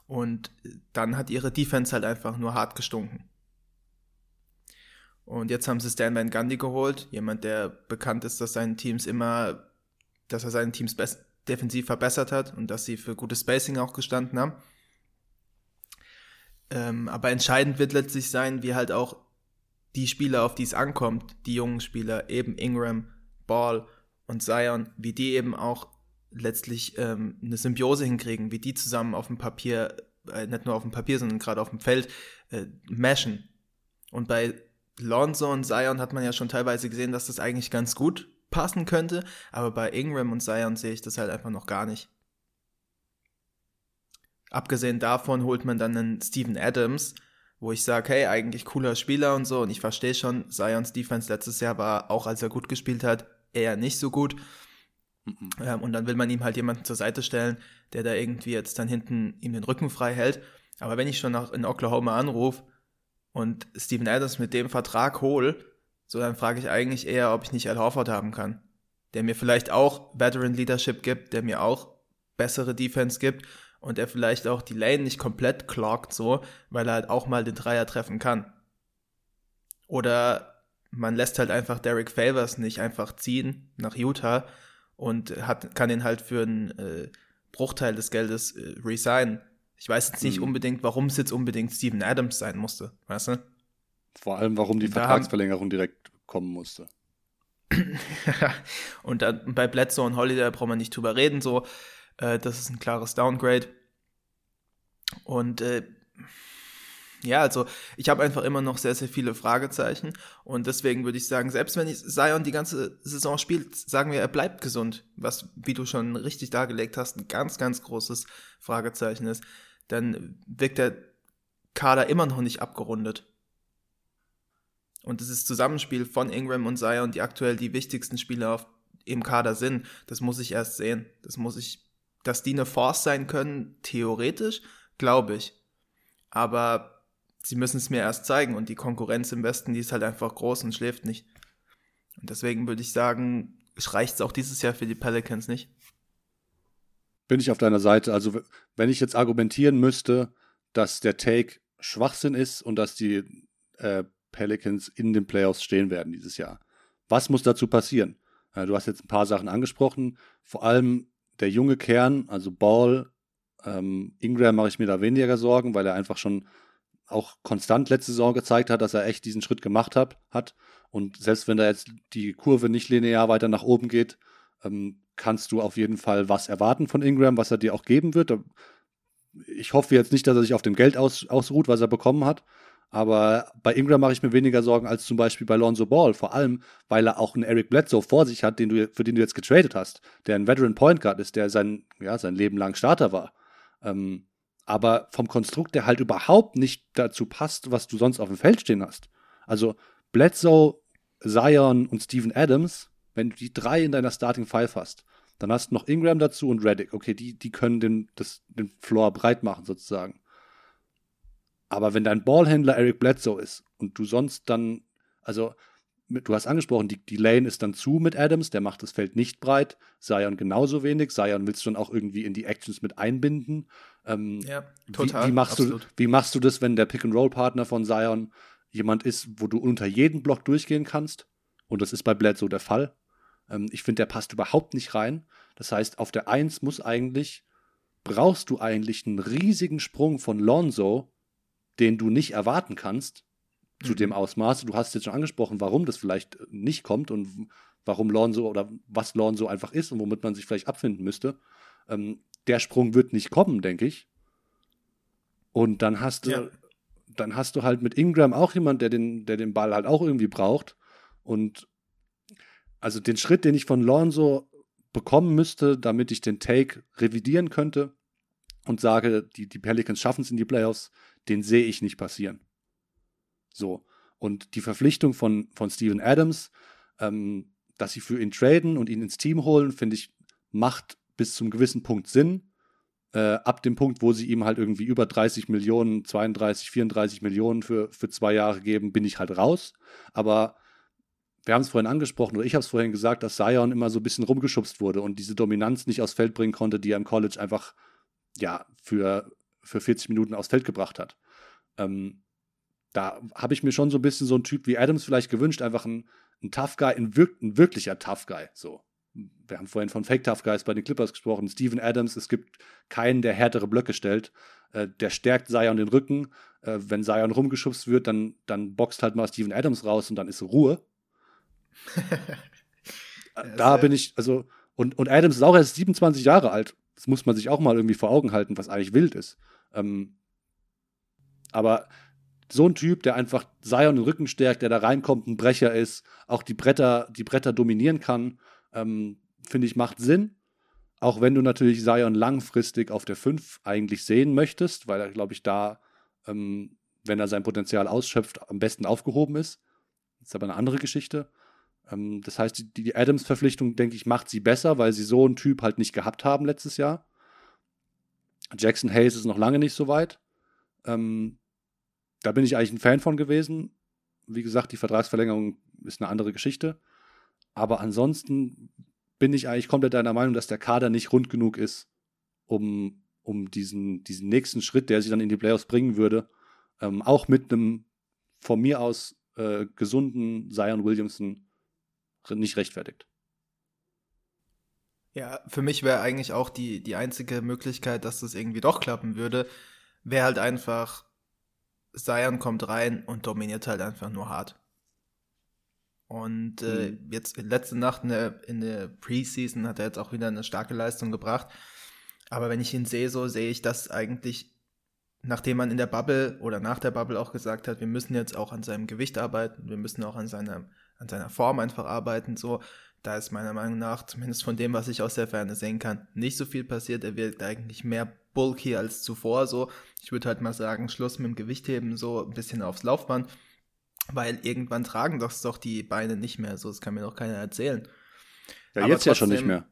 Und dann hat ihre Defense halt einfach nur hart gestunken. Und jetzt haben sie Stan Van Gundy geholt, jemand, der bekannt ist, dass seine Teams immer, dass er seine Teams defensiv verbessert hat und dass sie für gutes Spacing auch gestanden haben. Ähm, aber entscheidend wird letztlich sein, wie halt auch die Spieler, auf die es ankommt, die jungen Spieler, eben Ingram, Ball und Zion, wie die eben auch letztlich ähm, eine Symbiose hinkriegen, wie die zusammen auf dem Papier, äh, nicht nur auf dem Papier, sondern gerade auf dem Feld äh, meshen. Und bei Lonzo und Zion hat man ja schon teilweise gesehen, dass das eigentlich ganz gut passen könnte, aber bei Ingram und Zion sehe ich das halt einfach noch gar nicht. Abgesehen davon holt man dann einen Steven Adams, wo ich sage, hey, eigentlich cooler Spieler und so. Und ich verstehe schon, Zions Defense letztes Jahr war, auch als er gut gespielt hat, eher nicht so gut. Mhm. Ähm, und dann will man ihm halt jemanden zur Seite stellen, der da irgendwie jetzt dann hinten ihm den Rücken frei hält. Aber wenn ich schon nach, in Oklahoma anrufe und Steven Adams mit dem Vertrag hole, so dann frage ich eigentlich eher, ob ich nicht Al Horford haben kann. Der mir vielleicht auch Veteran Leadership gibt, der mir auch bessere Defense gibt und er vielleicht auch die Lane nicht komplett cloggt so, weil er halt auch mal den Dreier treffen kann. Oder man lässt halt einfach Derek Favors nicht einfach ziehen nach Utah und hat, kann ihn halt für einen äh, Bruchteil des Geldes äh, resignen. Ich weiß jetzt nicht hm. unbedingt, warum es jetzt unbedingt Steven Adams sein musste, weißt du? Vor allem, warum die Vertragsverlängerung direkt kommen musste. und dann bei Bledsoe und Holiday braucht man nicht drüber reden, so. Äh, das ist ein klares Downgrade. Und äh, ja, also ich habe einfach immer noch sehr, sehr viele Fragezeichen und deswegen würde ich sagen, selbst wenn Zion die ganze Saison spielt, sagen wir, er bleibt gesund, was, wie du schon richtig dargelegt hast, ein ganz, ganz großes Fragezeichen ist, dann wirkt der Kader immer noch nicht abgerundet. Und dieses Zusammenspiel von Ingram und Zion, die aktuell die wichtigsten Spieler auf, im Kader sind, das muss ich erst sehen. Das muss ich dass die eine Force sein können, theoretisch, glaube ich. Aber sie müssen es mir erst zeigen und die Konkurrenz im Westen, die ist halt einfach groß und schläft nicht. Und deswegen würde ich sagen, reicht es auch dieses Jahr für die Pelicans nicht. Bin ich auf deiner Seite. Also, wenn ich jetzt argumentieren müsste, dass der Take Schwachsinn ist und dass die äh, Pelicans in den Playoffs stehen werden dieses Jahr. Was muss dazu passieren? Äh, du hast jetzt ein paar Sachen angesprochen. Vor allem der junge Kern, also Ball, ähm, Ingram mache ich mir da weniger Sorgen, weil er einfach schon auch konstant letzte Saison gezeigt hat, dass er echt diesen Schritt gemacht hat. hat. Und selbst wenn da jetzt die Kurve nicht linear weiter nach oben geht, ähm, kannst du auf jeden Fall was erwarten von Ingram, was er dir auch geben wird. Ich hoffe jetzt nicht, dass er sich auf dem Geld aus, ausruht, was er bekommen hat. Aber bei Ingram mache ich mir weniger Sorgen als zum Beispiel bei Lonzo Ball, vor allem, weil er auch einen Eric Bledsoe vor sich hat, den du, für den du jetzt getradet hast, der ein Veteran Point Guard ist, der sein, ja, sein Leben lang Starter war. Ähm, aber vom Konstrukt der halt überhaupt nicht dazu passt, was du sonst auf dem Feld stehen hast. Also Bledsoe, Zion und Steven Adams, wenn du die drei in deiner Starting Five hast, dann hast du noch Ingram dazu und Reddick. Okay, die, die können den, das, den Floor breit machen sozusagen. Aber wenn dein Ballhändler Eric Bledsoe ist und du sonst dann, also du hast angesprochen, die, die Lane ist dann zu mit Adams, der macht das Feld nicht breit. Zion genauso wenig. Zion willst du dann auch irgendwie in die Actions mit einbinden. Ähm, ja, total. Wie, wie machst du, wie machst du das, wenn der Pick-and-Roll-Partner von Zion jemand ist, wo du unter jeden Block durchgehen kannst? Und das ist bei Bledsoe der Fall. Ähm, ich finde, der passt überhaupt nicht rein. Das heißt, auf der 1 muss eigentlich brauchst du eigentlich einen riesigen Sprung von Lonzo, den du nicht erwarten kannst, zu dem Ausmaß. Du hast jetzt schon angesprochen, warum das vielleicht nicht kommt und warum Lonzo oder was Lonzo einfach ist und womit man sich vielleicht abfinden müsste. Ähm, der Sprung wird nicht kommen, denke ich. Und dann hast du, Ja. dann hast du halt mit Ingram auch jemand, der den, der den Ball halt auch irgendwie braucht. Und also den Schritt, den ich von Lonzo bekommen müsste, damit ich den Take revidieren könnte und sage, die, die Pelicans schaffen es in die Playoffs, den sehe ich nicht passieren. So. Und die Verpflichtung von, von Steven Adams, ähm, dass sie für ihn traden und ihn ins Team holen, finde ich, macht bis zum gewissen Punkt Sinn. Äh, ab dem Punkt, wo sie ihm halt irgendwie über 30 Millionen, 32, 34 Millionen für, für zwei Jahre geben, bin ich halt raus. Aber wir haben es vorhin angesprochen, oder ich habe es vorhin gesagt, dass Zion immer so ein bisschen rumgeschubst wurde und diese Dominanz nicht aufs Feld bringen konnte, die er im College einfach ja, für, für 40 Minuten aufs Feld gebracht hat. Ähm, da habe ich mir schon so ein bisschen so einen Typ wie Adams vielleicht gewünscht, einfach ein, ein Tough Guy, ein, wir ein wirklicher Tough Guy. So. Wir haben vorhin von Fake Tough Guys bei den Clippers gesprochen. Steven Adams, es gibt keinen, der härtere Blöcke stellt. Äh, der stärkt Zion den Rücken. Äh, wenn Zion rumgeschubst wird, dann, dann boxt halt mal Steven Adams raus und dann ist Ruhe. Da bin ich, also, und, und Adams ist auch erst 27 Jahre alt. Das muss man sich auch mal irgendwie vor Augen halten, was eigentlich wild ist. Ähm, aber so ein Typ, der einfach Zion den Rücken stärkt, der da reinkommt, ein Brecher ist, auch die Bretter, die Bretter dominieren kann, ähm, finde ich, macht Sinn. Auch wenn du natürlich Zion langfristig auf der 5 eigentlich sehen möchtest, weil er, glaube ich, da, ähm, wenn er sein Potenzial ausschöpft, am besten aufgehoben ist. Das ist aber eine andere Geschichte. Ähm, das heißt, die, die Adams-Verpflichtung, denke ich, macht sie besser, weil sie so einen Typ halt nicht gehabt haben letztes Jahr. Jackson Hayes ist noch lange nicht so weit. Ähm, da bin ich eigentlich ein Fan von gewesen. Wie gesagt, die Vertragsverlängerung ist eine andere Geschichte. Aber ansonsten bin ich eigentlich komplett deiner Meinung, dass der Kader nicht rund genug ist, um, um diesen, diesen nächsten Schritt, der sie dann in die Playoffs bringen würde, ähm, auch mit einem von mir aus äh, gesunden Zion Williamson nicht rechtfertigt. Ja, für mich wäre eigentlich auch die, die einzige Möglichkeit, dass das irgendwie doch klappen würde, wäre halt einfach, Zion kommt rein und dominiert halt einfach nur hart. Und äh, Mhm. jetzt letzte Nacht in der, in der Preseason hat er jetzt auch wieder eine starke Leistung gebracht. Aber wenn ich ihn sehe, so sehe ich das eigentlich, nachdem man in der Bubble oder nach der Bubble auch gesagt hat, wir müssen jetzt auch an seinem Gewicht arbeiten, wir müssen auch an seiner, an seiner Form einfach arbeiten, so, da ist meiner Meinung nach, zumindest von dem, was ich aus der Ferne sehen kann, nicht so viel passiert. Er wirkt eigentlich mehr bulky als zuvor, so. Ich würde halt mal sagen, Schluss mit dem Gewichtheben, so ein bisschen aufs Laufband, weil irgendwann tragen das doch die Beine nicht mehr, so, das kann mir doch keiner erzählen. Ja, Aber jetzt ja schon nicht mehr.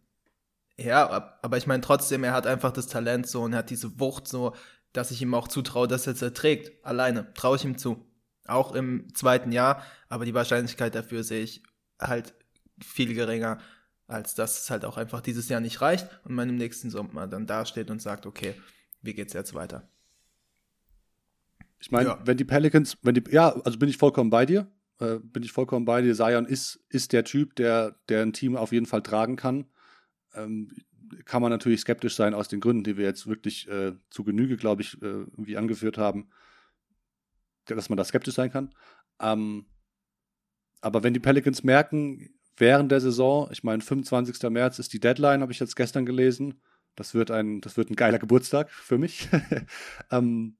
Ja, ab- aber ich meine trotzdem, er hat einfach das Talent so und er hat diese Wucht so, dass ich ihm auch zutraue, dass er es erträgt. Alleine. Traue ich ihm zu. Auch im zweiten Jahr, aber die Wahrscheinlichkeit dafür sehe ich halt viel geringer, als dass es halt auch einfach dieses Jahr nicht reicht und man im nächsten Sommer dann dasteht und sagt, okay, wie geht's jetzt weiter? Ich meine, Ja. wenn die Pelicans, wenn die, ja, also bin ich vollkommen bei dir. Äh, bin ich vollkommen bei dir. Zion ist, ist der Typ, der, der ein Team auf jeden Fall tragen kann. Ähm, kann man natürlich skeptisch sein aus den Gründen, die wir jetzt wirklich äh, zu Genüge, glaube ich, äh, irgendwie angeführt haben, dass man da skeptisch sein kann. Ähm, aber wenn die Pelicans merken, während der Saison, ich meine, 25. März ist die Deadline, habe ich jetzt gestern gelesen. Das wird ein, das wird ein geiler Geburtstag für mich. ähm,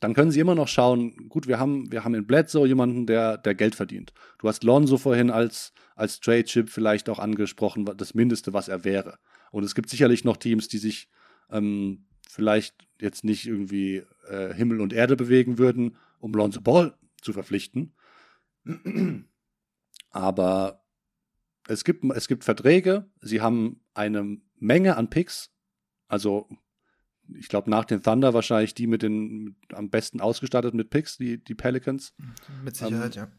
dann können sie immer noch schauen, gut, wir haben, wir haben in Bledsoe jemanden, der, der Geld verdient. Du hast Lonzo vorhin als, als Trade-Chip vielleicht auch angesprochen, das Mindeste, was er wäre. Und es gibt sicherlich noch Teams, die sich ähm, vielleicht jetzt nicht irgendwie äh, Himmel und Erde bewegen würden, um Lonzo Ball zu verpflichten. Aber es gibt, es gibt Verträge, sie haben eine Menge an Picks, also ich glaube nach den Thunder wahrscheinlich die mit den mit, am besten ausgestattet mit Picks, die, die Pelicans. Mit Sicherheit, ja.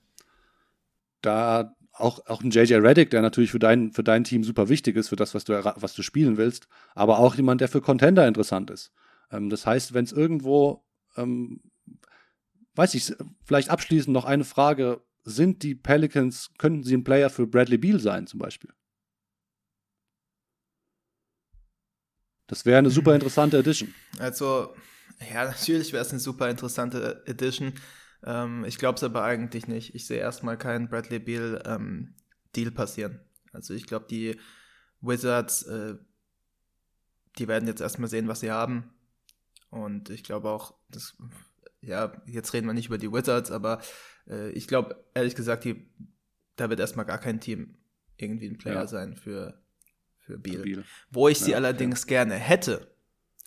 Da auch, auch ein JJ Reddick, der natürlich für dein, für dein Team super wichtig ist, für das, was du, was du spielen willst, aber auch jemand, der für Contender interessant ist. Ähm, das heißt, wenn es irgendwo, ähm, weiß ich, vielleicht abschließend noch eine Frage, sind die Pelicans, könnten sie ein Player für Bradley Beal sein zum Beispiel? Das wäre eine super interessante Edition. Also, ja, natürlich wäre es eine super interessante Edition. Ähm, ich glaube es aber eigentlich nicht. Ich sehe erstmal keinen Bradley Beal ähm, Deal passieren. Also ich glaube, die Wizards, äh, die werden jetzt erstmal sehen, was sie haben. Und ich glaube auch, das, ja, jetzt reden wir nicht über die Wizards, aber äh, ich glaube, ehrlich gesagt, die, da wird erstmal gar kein Team irgendwie ein Player ja. sein für, für Beal. Wo ich ja, sie allerdings ja. gerne hätte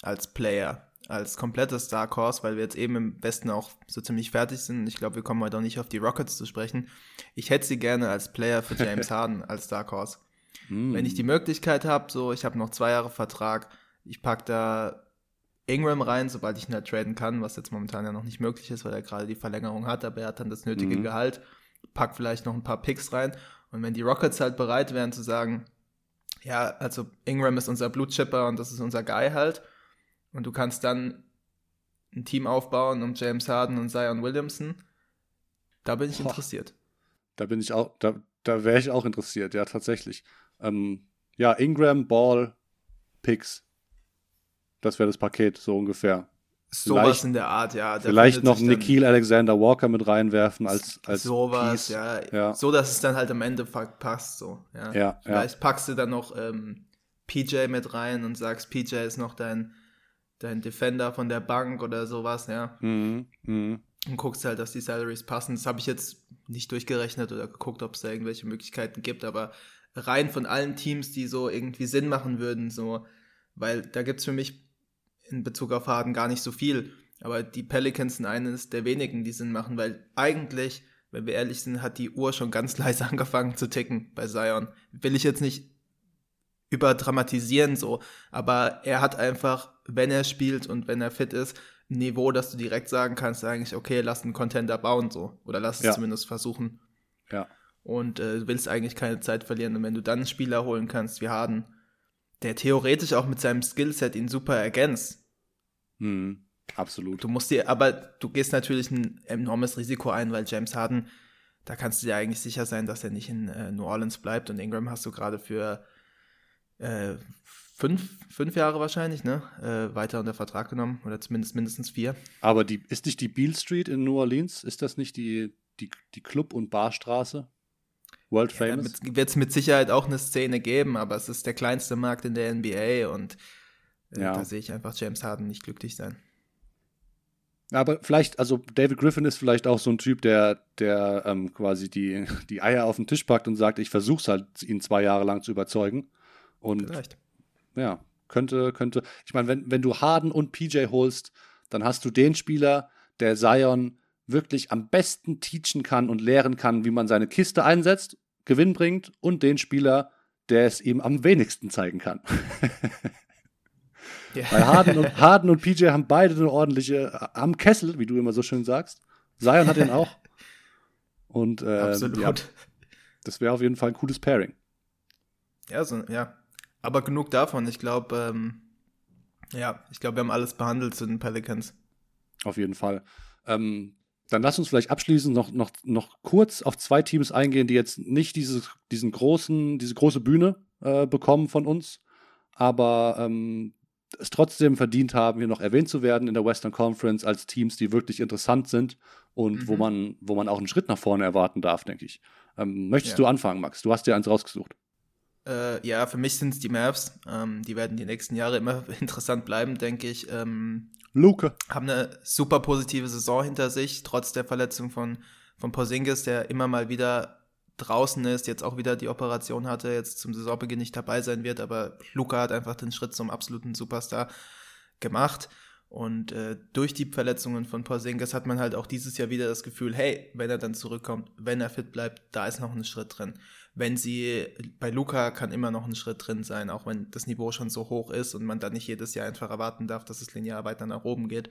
als Player, als komplettes Dark Horse, weil wir jetzt eben im Westen auch so ziemlich fertig sind. Ich glaube, wir kommen heute auch nicht auf die Rockets zu sprechen. Ich hätte sie gerne als Player für James Harden als Dark Horse. Mm. Wenn ich die Möglichkeit habe, so, ich habe noch zwei Jahre Vertrag, ich packe da Ingram rein, sobald ich ihn halt traden kann, was jetzt momentan ja noch nicht möglich ist, weil er gerade die Verlängerung hat, aber er hat dann das nötige mm. Gehalt, pack vielleicht noch ein paar Picks rein. Und wenn die Rockets halt bereit wären zu sagen, ja, also Ingram ist unser Blutchipper und das ist unser Guy halt, und du kannst dann ein Team aufbauen um James Harden und Zion Williamson. Da bin ich Boah. interessiert. Da bin ich auch, da, da wäre ich auch interessiert, ja, tatsächlich. Ähm, ja, Ingram, Ball, Picks. Das wäre das Paket, so ungefähr. Sowas in der Art, ja. Vielleicht noch Nikhil Alexander Walker mit reinwerfen als, als Sowas, ja, ja, So, dass es dann halt am Ende passt, so. Ja. ja Vielleicht ja. packst du dann noch ähm, PJ mit rein und sagst, PJ ist noch dein dein Defender von der Bank oder sowas, ja. Mhm. Mhm. Und guckst halt, dass die Salaries passen. Das habe ich jetzt nicht durchgerechnet oder geguckt, ob es da irgendwelche Möglichkeiten gibt, aber rein von allen Teams, die so irgendwie Sinn machen würden, so, weil da gibt es für mich in Bezug auf Harden gar nicht so viel. Aber die Pelicans sind eines der wenigen, die Sinn machen, weil eigentlich, wenn wir ehrlich sind, hat die Uhr schon ganz leise angefangen zu ticken bei Zion. Will ich jetzt nicht überdramatisieren so, aber er hat einfach, wenn er spielt und wenn er fit ist, ein Niveau, dass du direkt sagen kannst, eigentlich, okay, lass einen Contender bauen so oder lass es ja. zumindest versuchen. Ja. Und äh, du willst eigentlich keine Zeit verlieren und wenn du dann einen Spieler holen kannst wie Harden, der theoretisch auch mit seinem Skillset ihn super ergänzt. Hm, absolut. Du musst dir, aber du gehst natürlich ein enormes Risiko ein, weil James Harden, da kannst du dir eigentlich sicher sein, dass er nicht in äh, New Orleans bleibt und Ingram hast du gerade für äh, fünf, fünf Jahre wahrscheinlich, ne? Äh, weiter unter Vertrag genommen oder zumindest mindestens vier. Aber die, ist nicht die Beale Street in New Orleans, ist das nicht die, die, die Club- und Barstraße? World ja, Famous? Wird es mit Sicherheit auch eine Szene geben, aber es ist der kleinste Markt in der NBA und äh, ja. da sehe ich einfach James Harden nicht glücklich sein. Aber vielleicht, also David Griffin ist vielleicht auch so ein Typ, der, der ähm, quasi die, die Eier auf den Tisch packt und sagt, ich versuche es halt, ihn zwei Jahre lang zu überzeugen. Und Vielleicht. ja, könnte, könnte. Ich meine, wenn, wenn du Harden und PJ holst, dann hast du den Spieler, der Zion wirklich am besten teachen kann und lehren kann, wie man seine Kiste einsetzt, Gewinn bringt und den Spieler, der es ihm am wenigsten zeigen kann. yeah. Weil Harden und, Harden und PJ haben beide eine ordentliche, am Kessel, wie du immer so schön sagst. Zion hat den auch. Und äh, Absolut. Ja, das wäre auf jeden Fall ein cooles Pairing. Ja, so, ja, aber genug davon. Ich glaube, ähm, ja, ich glaube, wir haben alles behandelt zu den Pelicans. Auf jeden Fall. Ähm, dann lass uns vielleicht abschließend noch, noch, noch kurz auf zwei Teams eingehen, die jetzt nicht dieses, diesen großen, diese große Bühne äh, bekommen von uns, aber ähm, es trotzdem verdient haben, hier noch erwähnt zu werden in der Western Conference als Teams, die wirklich interessant sind und mhm. wo, man, wo man auch einen Schritt nach vorne erwarten darf, denke ich. Ähm, möchtest ja. du anfangen, Max? Du hast dir eins rausgesucht. Äh, ja, für mich sind es die Mavs. Ähm, die werden die nächsten Jahre immer interessant bleiben, denke ich. Ähm, Luke. Haben eine super positive Saison hinter sich, trotz der Verletzung von, von Porzingis, der immer mal wieder draußen ist, jetzt auch wieder die Operation hatte, jetzt zum Saisonbeginn nicht dabei sein wird, aber Luca hat einfach den Schritt zum absoluten Superstar gemacht. Und äh, durch die Verletzungen von Porzingis hat man halt auch dieses Jahr wieder das Gefühl, hey, wenn er dann zurückkommt, wenn er fit bleibt, da ist noch ein Schritt drin wenn sie, bei Luca kann immer noch ein Schritt drin sein, auch wenn das Niveau schon so hoch ist und man dann nicht jedes Jahr einfach erwarten darf, dass es linear weiter nach oben geht.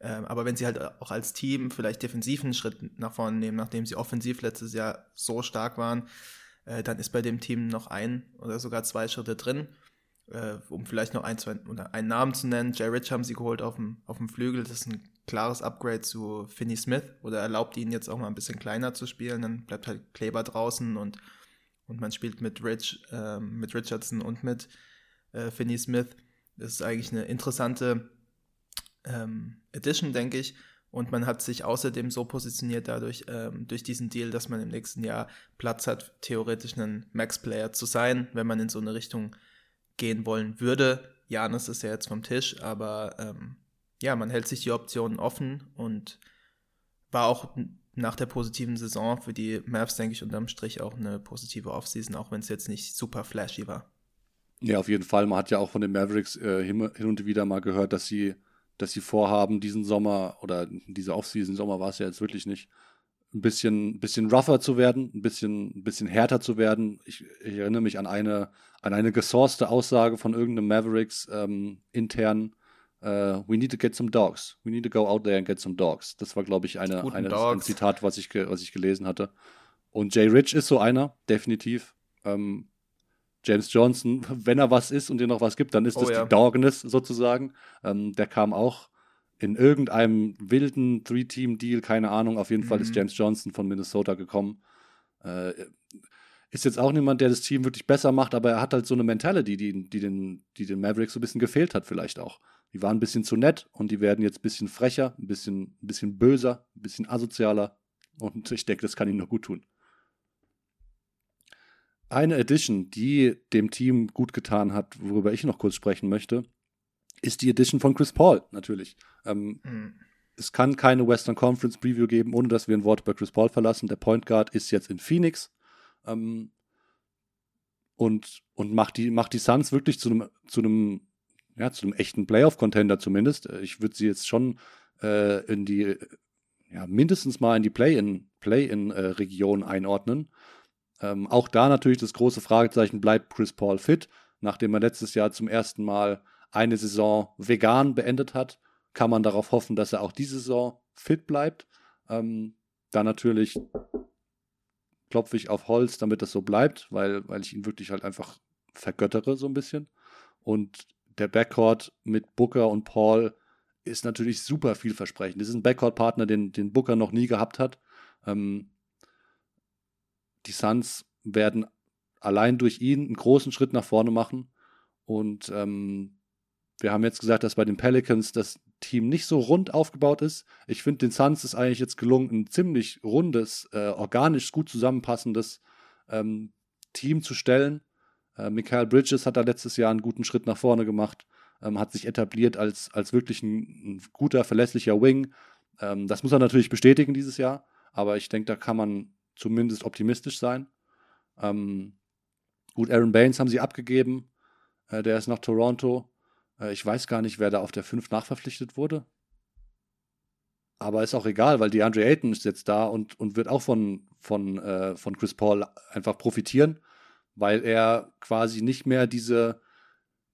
Ähm, aber wenn sie halt auch als Team vielleicht defensiven Schritt nach vorne nehmen, nachdem sie offensiv letztes Jahr so stark waren, äh, dann ist bei dem Team noch ein oder sogar zwei Schritte drin. Äh, um vielleicht noch ein, zwei oder einen Namen zu nennen. Jay Rich haben sie geholt auf dem, auf dem Flügel. Das ist ein klares Upgrade zu Finney Smith oder erlaubt ihnen jetzt auch mal ein bisschen kleiner zu spielen. Dann bleibt halt Kleber draußen und und man spielt mit Rich, äh, mit Richardson und mit äh, Finney Smith. das ist eigentlich eine interessante ähm, Edition, denke ich. Und man hat sich außerdem so positioniert dadurch, ähm, durch diesen Deal, dass man im nächsten Jahr Platz hat, theoretisch ein Max-Player zu sein, wenn man in so eine Richtung gehen wollen würde. Janis ist ja jetzt vom Tisch, aber ähm, ja, man hält sich die Optionen offen und war auch nach der positiven Saison für die Mavs, denke ich, unterm Strich auch eine positive Offseason, auch wenn es jetzt nicht super flashy war. Ja, auf jeden Fall. Man hat ja auch von den Mavericks äh, hin, und wieder mal gehört, dass sie, dass sie vorhaben, diesen Sommer oder diese Offseason, Sommer war es ja jetzt wirklich nicht, ein bisschen, bisschen rougher zu werden, ein bisschen, ein bisschen härter zu werden. Ich, ich erinnere mich an eine, an eine gesourcete Aussage von irgendeinem Mavericks ähm, intern. Uh, we need to get some dogs. We need to go out there and get some dogs. Das war, glaube ich, eine, eine, ein Zitat, was ich, was ich gelesen hatte. Und Jay Rich ist so einer, definitiv. Ähm, James Johnson, wenn er was ist und dir noch was gibt, dann ist oh, das ja. die Dogness sozusagen. Ähm, der kam auch in irgendeinem wilden Three-Team-Deal, keine Ahnung. Auf jeden mhm. Fall ist mhm. James Johnson von Minnesota gekommen. Äh, ist jetzt auch niemand, der das Team wirklich besser macht, aber er hat halt so eine Mentality, die, die, den, die den Mavericks so ein bisschen gefehlt hat, vielleicht auch. Die waren ein bisschen zu nett und die werden jetzt ein bisschen frecher, ein bisschen, ein bisschen böser, ein bisschen asozialer. Und ich denke, das kann ihnen nur gut tun. Eine Edition, die dem Team gut getan hat, worüber ich noch kurz sprechen möchte, ist die Edition von Chris Paul, natürlich. Ähm, mhm. Es kann keine Western Conference Preview geben, ohne dass wir ein Wort über Chris Paul verlassen. Der Point Guard ist jetzt in Phoenix ähm, und, und macht, die, macht die Suns wirklich zu einem, zu einem, ja, zu einem echten Playoff-Contender zumindest. Ich würde sie jetzt schon äh, in die, ja, mindestens mal in die Play-in-Region Play äh, einordnen. Ähm, auch da natürlich das große Fragezeichen, bleibt Chris Paul fit, nachdem er letztes Jahr zum ersten Mal eine Saison vegan beendet hat, kann man darauf hoffen, dass er auch diese Saison fit bleibt. Ähm, dann natürlich klopfe ich auf Holz, damit das so bleibt, weil, weil ich ihn wirklich halt einfach vergöttere so ein bisschen. Und der Backcourt mit Booker und Paul ist natürlich super vielversprechend. Das ist ein Backcourt-Partner, den, den Booker noch nie gehabt hat. Ähm, die Suns werden allein durch ihn einen großen Schritt nach vorne machen. Und ähm, wir haben jetzt gesagt, dass bei den Pelicans das Team nicht so rund aufgebaut ist. Ich finde, den Suns ist eigentlich jetzt gelungen, ein ziemlich rundes, äh, organisch gut zusammenpassendes ähm, Team zu stellen. Äh, Michael Bridges hat da letztes Jahr einen guten Schritt nach vorne gemacht, ähm, hat sich etabliert als, als wirklich ein, ein guter, verlässlicher Wing. Ähm, das muss er natürlich bestätigen dieses Jahr, aber ich denke, da kann man zumindest optimistisch sein. Ähm, gut, Aaron Baines haben sie abgegeben. Äh, der ist nach Toronto. Äh, ich weiß gar nicht, wer da auf der 5 nachverpflichtet wurde. Aber ist auch egal, weil DeAndre Ayton ist jetzt da und, und wird auch von, von, äh, von Chris Paul einfach profitieren, weil er quasi nicht mehr diese,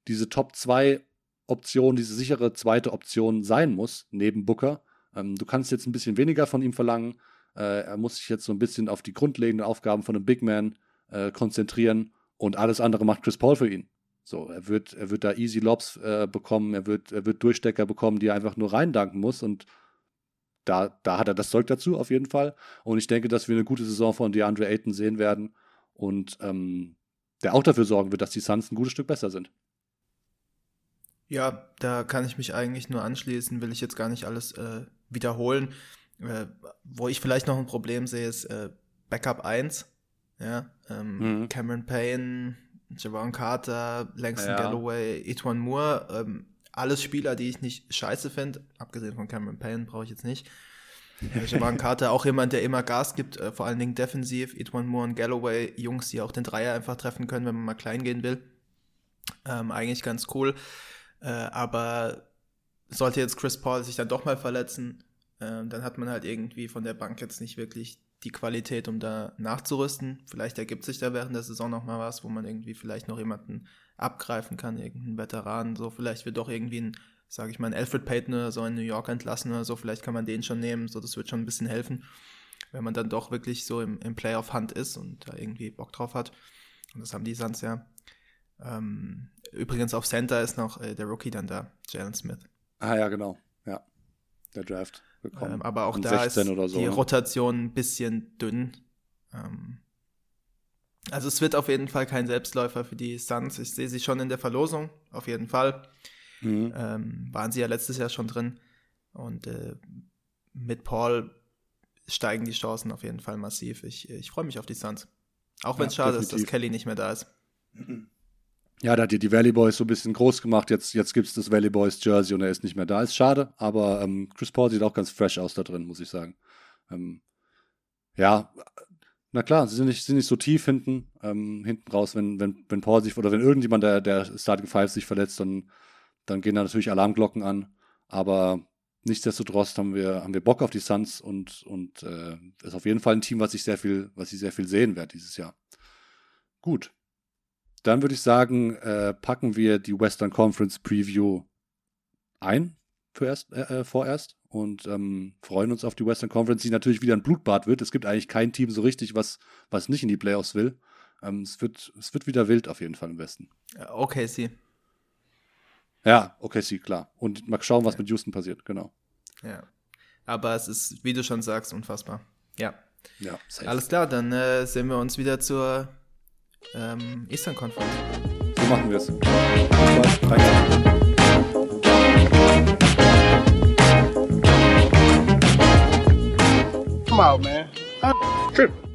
diese Top 2 Option, diese sichere zweite Option sein muss, neben Booker. Ähm, du kannst jetzt ein bisschen weniger von ihm verlangen. Äh, er muss sich jetzt so ein bisschen auf die grundlegenden Aufgaben von einem Big Man äh, konzentrieren und alles andere macht Chris Paul für ihn. So, er wird, er wird da easy Lobs äh, bekommen, er wird, er wird Durchstecker bekommen, die er einfach nur reindanken muss und da, da hat er das Zeug dazu auf jeden Fall. Und ich denke, dass wir eine gute Saison von DeAndre Ayton sehen werden und ähm, der auch dafür sorgen wird, dass die Suns ein gutes Stück besser sind. Ja, da kann ich mich eigentlich nur anschließen, will ich jetzt gar nicht alles äh, wiederholen. Äh, wo ich vielleicht noch ein Problem sehe, ist äh, Backup 1. Ja, ähm, mhm. Cameron Payne, Javon Carter, Langston ja. Galloway, Etwan Moore, ähm, alles Spieler, die ich nicht scheiße finde, abgesehen von Cameron Payne brauche ich jetzt nicht. Javon Carter auch jemand, der immer Gas gibt, äh, vor allen Dingen defensiv. Etwan Moore und Galloway, Jungs, die auch den Dreier einfach treffen können, wenn man mal klein gehen will. Ähm, eigentlich ganz cool. Äh, aber sollte jetzt Chris Paul sich dann doch mal verletzen, äh, dann hat man halt irgendwie von der Bank jetzt nicht wirklich die Qualität, um da nachzurüsten. Vielleicht ergibt sich da während der Saison noch mal was, wo man irgendwie vielleicht noch jemanden abgreifen kann, irgendeinen Veteran. So, vielleicht wird doch irgendwie ein, sage ich mal, ein Alfred Payton oder so in New York entlassen oder so. Vielleicht kann man den schon nehmen. So, das wird schon ein bisschen helfen, wenn man dann doch wirklich so im, im Playoff-Hand ist und da irgendwie Bock drauf hat. Und das haben die Suns ja. Ähm, übrigens auf Center ist noch äh, der Rookie dann da, Jalen Smith. Ah ja, genau. Ja, der Draft bekommen. Ähm, aber auch da ist so, die ne? Rotation ein bisschen dünn. Ähm, Also es wird auf jeden Fall kein Selbstläufer für die Suns. Ich sehe sie schon in der Verlosung, auf jeden Fall. Mhm. Ähm, waren sie ja letztes Jahr schon drin. Und äh, mit Paul steigen die Chancen auf jeden Fall massiv. Ich, ich freue mich auf die Suns. Auch wenn es ja, schade definitiv. ist, dass Kelly nicht mehr da ist. Ja, da hat ja die Valley Boys so ein bisschen groß gemacht. Jetzt, jetzt gibt es das Valley Boys Jersey und er ist nicht mehr da. Ist schade, aber ähm, Chris Paul sieht auch ganz fresh aus da drin, muss ich sagen. Ähm, ja, na klar, sie sind nicht, sind nicht so tief hinten, ähm, hinten raus, wenn, wenn, wenn Paul sich oder wenn irgendjemand der, der Starting Five sich verletzt, dann, dann gehen da natürlich Alarmglocken an. Aber nichtsdestotrotz haben wir, haben wir Bock auf die Suns und, und äh, ist auf jeden Fall ein Team, was ich sehr viel, was ich sehr viel sehen werde dieses Jahr. Gut. Dann würde ich sagen, äh, packen wir die Western Conference Preview ein vorerst, äh, äh, vorerst und ähm, freuen uns auf die Western Conference, die natürlich wieder ein Blutbad wird. Es gibt eigentlich kein Team so richtig, was, was nicht in die Playoffs will. Ähm, es, wird, es wird wieder wild auf jeden Fall im Westen. Okay, sie. Ja, okay, sie, klar. Und mal schauen, was ja. mit Houston passiert, genau. Ja. Aber es ist, wie du schon sagst, unfassbar. Ja. Ja, safe. Alles klar, dann äh, sehen wir uns wieder zur ähm, Eastern Conference. So machen wir es. Danke. Come out, man. I'm tripping.